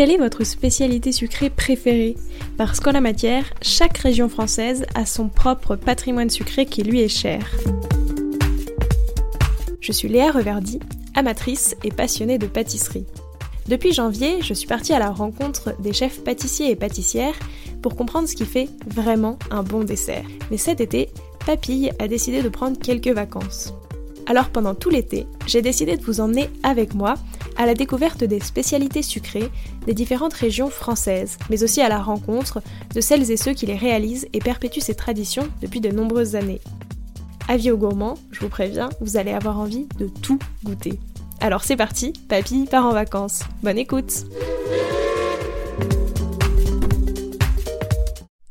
Quelle est votre spécialité sucrée préférée? Parce qu'en la matière, chaque région française a son propre patrimoine sucré qui lui est cher. Je suis Léa Reverdy, amatrice et passionnée de pâtisserie. Depuis janvier, je suis partie à la rencontre des chefs pâtissiers et pâtissières pour comprendre ce qui fait vraiment un bon dessert. Mais cet été, Papille a décidé de prendre quelques vacances. Alors pendant tout l'été, j'ai décidé de vous emmener avec moi à la découverte des spécialités sucrées des différentes régions françaises, mais aussi à la rencontre de celles et ceux qui les réalisent et perpétuent ces traditions depuis de nombreuses années. Avis aux gourmands, je vous préviens, vous allez avoir envie de tout goûter. Alors c'est parti, papy part en vacances. Bonne écoute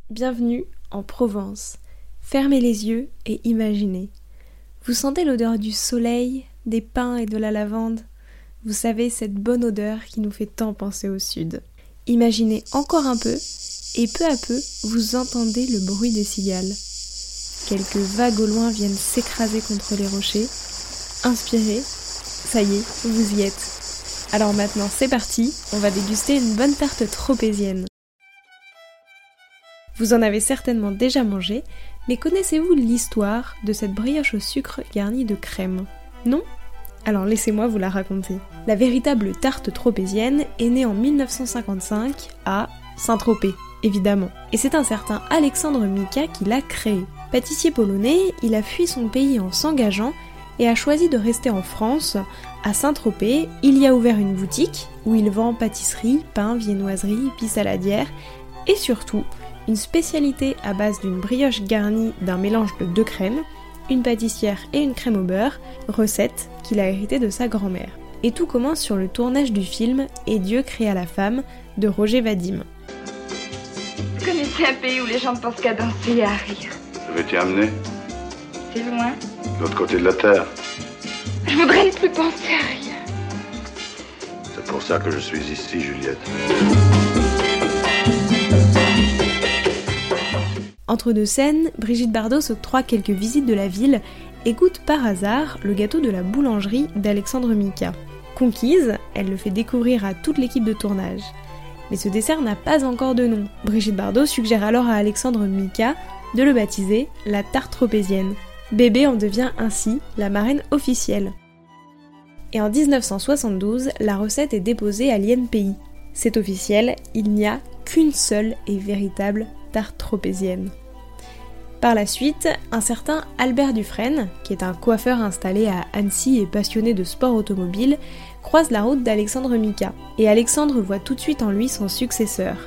Bienvenue en Provence. Fermez les yeux et imaginez. Vous sentez l'odeur du soleil, des pins et de la lavande Vous savez, cette bonne odeur qui nous fait tant penser au sud. Imaginez encore un peu, et peu à peu, vous entendez le bruit des cigales. Quelques vagues au loin viennent s'écraser contre les rochers. Inspirez, ça y est, vous y êtes. Alors maintenant, c'est parti, on va déguster une bonne tarte tropézienne. Vous en avez certainement déjà mangé, mais connaissez-vous l'histoire de cette brioche au sucre garnie de crème? Non? Alors laissez-moi vous la raconter. La véritable tarte tropézienne est née en 1955 à Saint-Tropez, évidemment. Et c'est un certain Alexandre Mika qui l'a créée. Pâtissier polonais, il a fui son pays en s'engageant et a choisi de rester en France. À Saint-Tropez, il y a ouvert une boutique où il vend pâtisserie, pain, viennoiserie, pis saladière et surtout une spécialité à base d'une brioche garnie d'un mélange de deux crèmes, une pâtissière et une crème au beurre, recette qu'il a héritée de sa grand-mère. Et tout commence sur le tournage du film Et Dieu créa la femme de Roger Vadim. Vous connaissez un pays où les gens ne pensent qu'à danser et à rire Je vais t'y amener, C'est loin. de l'autre côté de la terre. Je voudrais ne plus penser à rien. C'est pour ça que je suis ici, Juliette. Entre deux scènes, Brigitte Bardot s'octroie quelques visites de la ville et goûte par hasard le gâteau de la boulangerie d'Alexandre Mika. Conquise, elle le fait découvrir à toute l'équipe de tournage. Mais ce dessert n'a pas encore de nom. Brigitte Bardot suggère alors à Alexandre Mika de le baptiser la tarte tropézienne. Bébé en devient ainsi la marraine officielle. Et en 1972, la recette est déposée à l'INPI. C'est officiel, il n'y a qu'une seule et véritable tarte tropézienne. Par la suite, un certain Albert Dufresne, qui est un coiffeur installé à Annecy et passionné de sport automobile, croise la route d'Alexandre Mika, et Alexandre voit tout de suite en lui son successeur.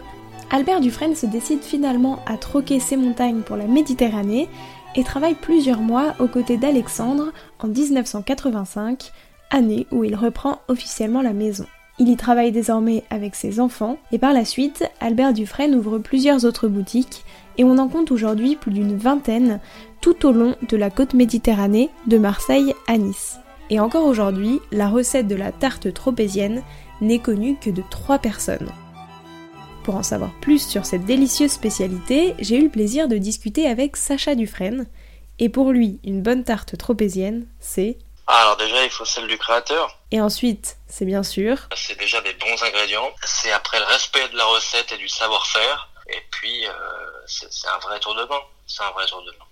Albert Dufresne se décide finalement à troquer ses montagnes pour la Méditerranée et travaille plusieurs mois aux côtés d'Alexandre en 1985, année où il reprend officiellement la maison. Il y travaille désormais avec ses enfants et par la suite, Albert Dufresne ouvre plusieurs autres boutiques et on en compte aujourd'hui plus d'une vingtaine tout au long de la côte méditerranée de Marseille à Nice. Et encore aujourd'hui, la recette de la tarte tropézienne n'est connue que de trois personnes. Pour en savoir plus sur cette délicieuse spécialité, j'ai eu le plaisir de discuter avec Sacha Dufresne. Et pour lui, une bonne tarte tropézienne, c'est... Ah, Alors déjà, il faut celle du créateur. Et ensuite, c'est bien sûr... C'est déjà des bons ingrédients. C'est après le respect de la recette et du savoir-faire. Et puis, euh, c'est un vrai tour de main. C'est un vrai tour de main.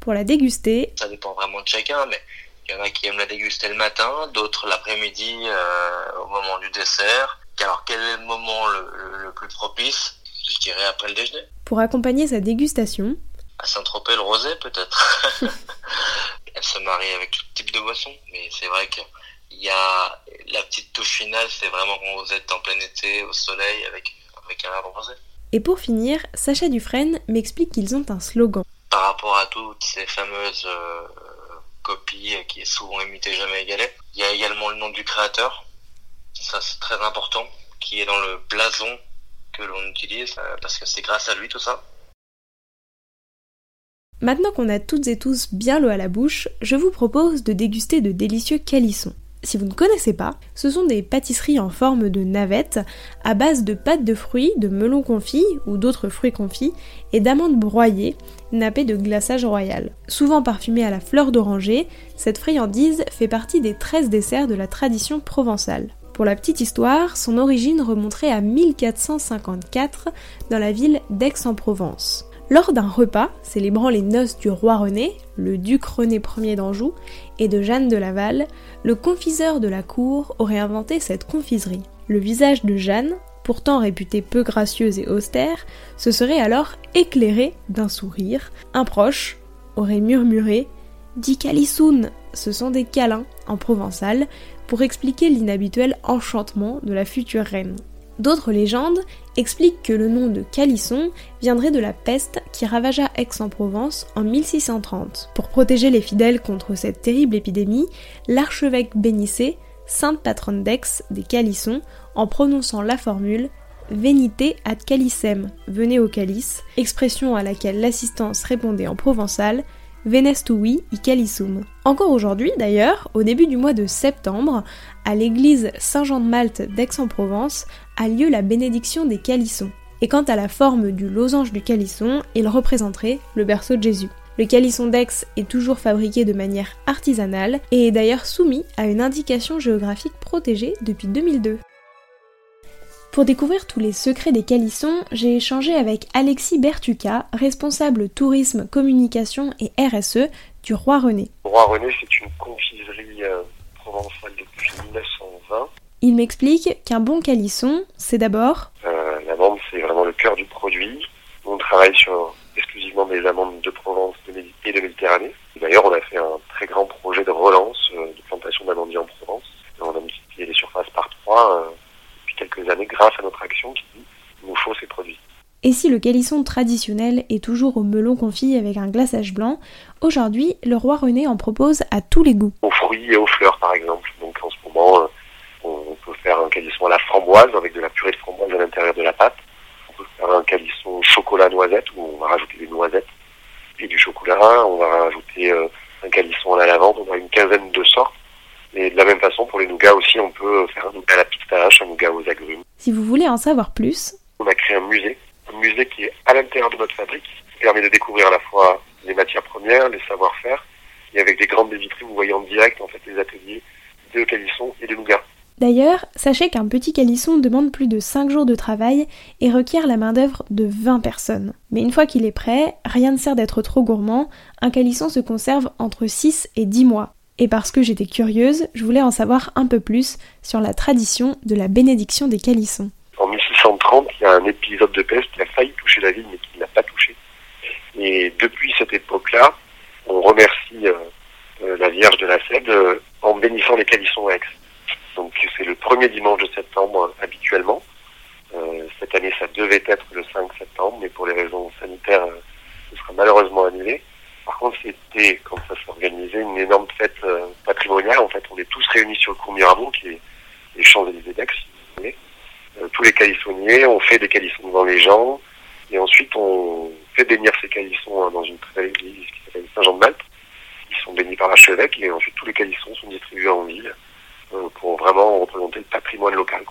Pour la déguster, Ça dépend vraiment de chacun, mais il y en a qui aiment la déguster le matin, d'autres l'après-midi euh, au moment du dessert. Alors quel est le moment le, le- le plus propice? Je dirais après le déjeuner. pour accompagner sa dégustation, À Saint-Tropez, le rosé peut-être. Elle se marie avec tout type de boisson, mais c'est vrai que il y a la petite touche finale, c'est vraiment quand vous êtes en plein été, au soleil, avec, avec un arbre rosé. Et pour finir, Sacha Dufresne m'explique qu'ils ont un slogan. Par rapport à toutes ces fameuses euh, copies qui est souvent imitée, jamais égalée, il y a également le nom du créateur. Ça, c'est très important, qui est dans le blason que l'on utilise, euh, parce que c'est grâce à lui tout ça. Maintenant qu'on a toutes et tous bien l'eau à la bouche, je vous propose de déguster de délicieux calissons. Si vous ne connaissez pas, ce sont des pâtisseries en forme de navette à base de pâte de fruits, de melon confit ou d'autres fruits confits et d'amandes broyées nappées de glaçage royal. Souvent parfumée à la fleur d'oranger, cette friandise fait partie des 13 desserts de la tradition provençale. Pour la petite histoire, son origine remonterait à 1454 dans la ville d'Aix-en-Provence. Lors d'un repas célébrant les noces du roi René, le duc René Ier d'Anjou, et de Jeanne de Laval, le confiseur de la cour aurait inventé cette confiserie. Le visage de Jeanne, pourtant réputée peu gracieuse et austère, se serait alors éclairé d'un sourire. Un proche aurait murmuré Di calissoun, ce sont des câlins en provençal pour expliquer l'inhabituel enchantement de la future reine. D'autres légendes expliquent que le nom de Calisson viendrait de la peste qui ravagea Aix-en-Provence en 1630. Pour protéger les fidèles contre cette terrible épidémie, l'archevêque bénissait sainte patronne d'Aix des Calissons en prononçant la formule Venite ad calicem, venez au calice, expression à laquelle l'assistance répondait en provençal Venestui i Calissum. Encore aujourd'hui, d'ailleurs, au début du mois de septembre, à l'église Saint-Jean de Malte d'Aix-en-Provence, a lieu la bénédiction des calissons. Et quant à la forme du losange du calisson, il représenterait le berceau de Jésus. Le calisson d'Aix est toujours fabriqué de manière artisanale et est d'ailleurs soumis à une indication géographique protégée depuis 2002. Pour découvrir tous les secrets des calissons, j'ai échangé avec Alexis Bertuca, responsable tourisme, communication et RSE du Roi René. Le Roi René, c'est une confiserie euh, provençale depuis 1920. Il m'explique qu'un bon calisson, c'est d'abord... Euh, L'amande, c'est vraiment le cœur du produit. On travaille sur exclusivement des amandes de Provence et de Méditerranée. D'ailleurs, on a fait un très grand projet de relance euh, de plantation d'amandiers en Provence. On a multiplié les surfaces par trois quelques années grâce à notre action qui dit nous faut ces produits. Et si le calisson traditionnel est toujours au melon confit avec un glaçage blanc, aujourd'hui, le roi René en propose à tous les goûts. Aux fruits et aux fleurs, par exemple. Donc en ce moment, euh, on peut faire un calisson à la framboise avec de la purée de framboise à l'intérieur de la pâte. On peut faire un calisson chocolat noisette où on va rajouter des noisettes et du chocolat. On va rajouter euh, un calisson à la lavande. On a une quinzaine de sortes. Et de la même façon, pour les nougats aussi, on peut faire un nougat à la pistache, un nougat aux agrumes. Si vous voulez en savoir plus, on a créé un musée, un musée qui est à l'intérieur de notre fabrique, qui permet de découvrir à la fois les matières premières, les savoir-faire, et avec des grandes vitrines, vous voyez en direct en fait les ateliers de calisson et de nougat. D'ailleurs, sachez qu'un petit calisson demande plus de 5 jours de travail et requiert la main-d'œuvre de 20 personnes. Mais une fois qu'il est prêt, rien ne sert d'être trop gourmand, un calisson se conserve entre 6 et 10 mois. Et parce que j'étais curieuse, je voulais en savoir un peu plus sur la tradition de la bénédiction des calissons. En 1630, il y a un épisode de peste qui a failli toucher la ville, mais qui n'a pas touché. Et depuis cette époque-là, on remercie euh, euh, la Vierge de la Cède euh, en bénissant les calissons ex. Donc c'est le premier dimanche de septembre habituellement. cette année, ça devait être le 5 septembre, mais pour les raisons sanitaires, ce sera malheureusement annulé. Par contre, c'était, quand ça s'organisait, une énorme fête euh, patrimoniale. En fait, on est tous réunis sur le cours Mirabeau, qui est les Champs-Élysées d'Aix. Euh, tous les calissonniers, on fait des calissons devant les gens, et ensuite on fait bénir ces calissons hein, dans une très belle église qui s'appelle Saint-Jean-de-Malte. Ils sont bénis par l'archevêque, et ensuite tous les calissons sont distribués en ville euh, pour vraiment représenter le patrimoine local.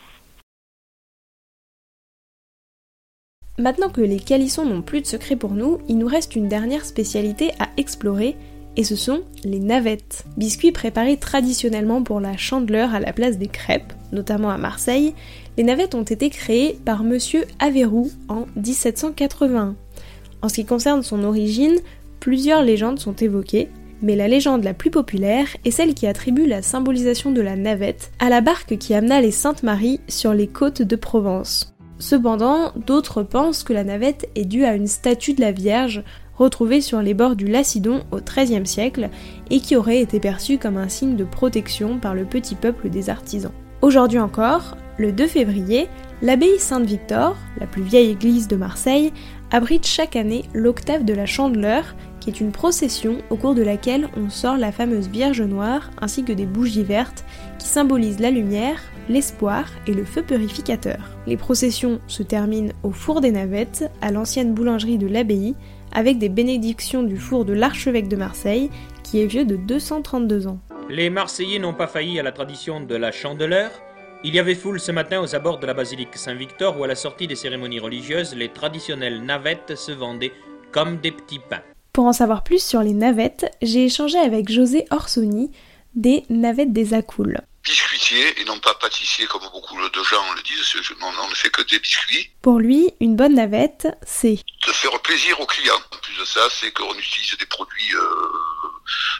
Maintenant que les calissons n'ont plus de secret pour nous, il nous reste une dernière spécialité à explorer, et ce sont les navettes. Biscuits préparés traditionnellement pour la chandeleur à la place des crêpes, notamment à Marseille, les navettes ont été créées par monsieur Averroux en 1781. En ce qui concerne son origine, plusieurs légendes sont évoquées, mais la légende la plus populaire est celle qui attribue la symbolisation de la navette à la barque qui amena les Saintes Maries sur les côtes de Provence. Cependant, d'autres pensent que la navette est due à une statue de la Vierge retrouvée sur les bords du Lacidon au XIIIe siècle et qui aurait été perçue comme un signe de protection par le petit peuple des artisans. Aujourd'hui encore, le 2 février, l'abbaye Sainte-Victor, la plus vieille église de Marseille, abrite chaque année l'octave de la Chandeleur, qui est une procession au cours de laquelle on sort la fameuse Vierge Noire ainsi que des bougies vertes qui symbolisent la lumière, l'espoir et le feu purificateur. Les processions se terminent au four des navettes, à l'ancienne boulangerie de l'abbaye, avec des bénédictions du four de l'archevêque de Marseille, qui est vieux de 232 ans. Les Marseillais n'ont pas failli à la tradition de la chandeleur. Il y avait foule ce matin aux abords de la basilique Saint-Victor où à la sortie des cérémonies religieuses, les traditionnelles navettes se vendaient comme des petits pains. Pour en savoir plus sur les navettes, j'ai échangé avec José Orsoni des Navettes des Acoules. Biscuitier et non pas pâtissier comme beaucoup de gens le disent. on ne fait que des biscuits. Pour lui, une bonne navette, c'est de faire plaisir aux clients. En plus de ça, c'est qu'on utilise des produits euh,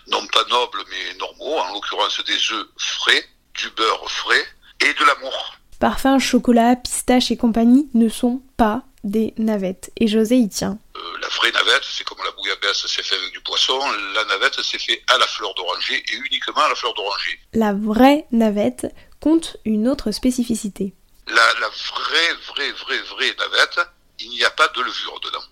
non pas nobles mais normaux, en l'occurrence des œufs frais, du beurre frais et de l'amour. Parfum, chocolat, pistache et compagnie ne sont pas des navettes. Et José y tient. Euh, la vraie navette, c'est comme la bouillabaisse, c'est fait avec du poisson. La navette, c'est fait à la fleur d'oranger et uniquement à la fleur d'oranger. La vraie navette compte une autre spécificité. La, la vraie, vraie, vraie, vraie navette, il n'y a pas de levure dedans.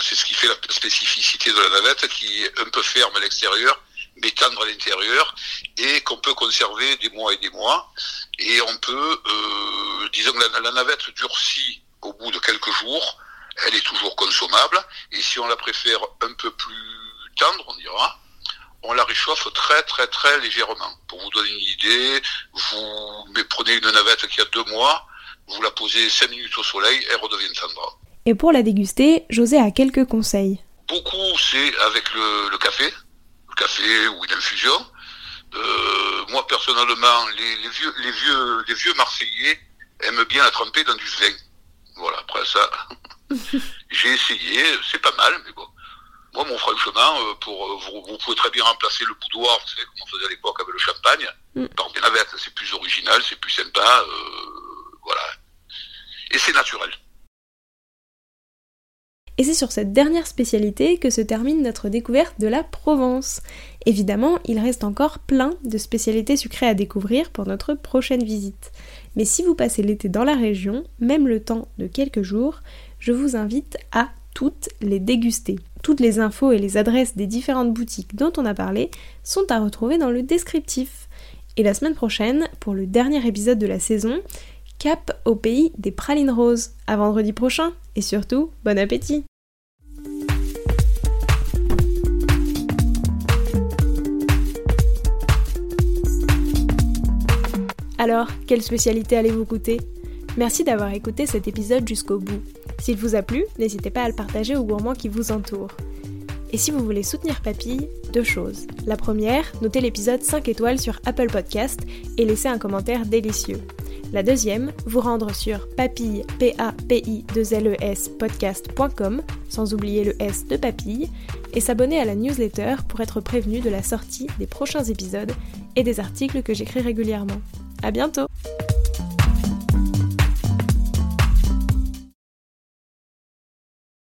C'est ce qui fait la spécificité de la navette, qui est un peu ferme à l'extérieur, mais tendre à l'intérieur, et qu'on peut conserver des mois et des mois. Et on peut, euh, disons que la, la navette durcit au bout de quelques jours, elle est toujours consommable. Et si on la préfère un peu plus tendre, on dira, on la réchauffe très très très légèrement. Pour vous donner une idée, vous prenez une navette qui a deux mois, vous la posez cinq minutes au soleil, elle redevient tendre. Et pour la déguster, José a quelques conseils. Beaucoup, c'est avec le, café, le café ou une infusion. Euh, moi personnellement, les, les, vieux, les vieux, les vieux Marseillais aiment bien la tremper dans du vin. Voilà, après ça, j'ai essayé, c'est pas mal, mais bon. Moi, mon franchement, euh, pour, euh, vous, vous, pouvez très bien remplacer le boudoir, vous savez, comme on faisait à l'époque avec le champagne, mm. par des navettes. C'est plus original, c'est plus sympa, euh, voilà. Et c'est naturel. Et c'est sur cette dernière spécialité que se termine notre découverte de la Provence. Évidemment, il reste encore plein de spécialités sucrées à découvrir pour notre prochaine visite. Mais si vous passez l'été dans la région, même le temps de quelques jours, je vous invite à toutes les déguster. Toutes les infos et les adresses des différentes boutiques dont on a parlé sont à retrouver dans le descriptif. Et la semaine prochaine, pour le dernier épisode de la saison, cap au pays des pralines roses. À vendredi prochain et surtout, bon appétit Alors, quelle spécialité allez-vous goûter? Merci d'avoir écouté cet épisode jusqu'au bout. S'il vous a plu, n'hésitez pas à le partager aux gourmands qui vous entourent. Et si vous voulez soutenir Papille, deux choses. La première, notez l'épisode 5 étoiles sur Apple Podcast et laissez un commentaire délicieux. La deuxième, vous rendre sur papille, p a p i 2 l e s podcast.com, sans oublier le S de papille, et s'abonner à la newsletter pour être prévenu de la sortie des prochains épisodes et des articles que j'écris régulièrement. À bientôt